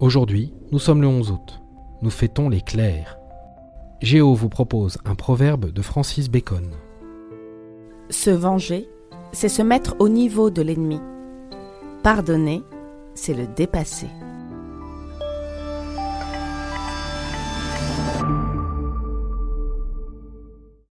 Aujourd'hui, nous sommes le 11 août. Nous fêtons les clercs. Géo vous propose un proverbe de Francis Bacon. Se venger, c'est se mettre au niveau de l'ennemi. Pardonner, c'est le dépasser.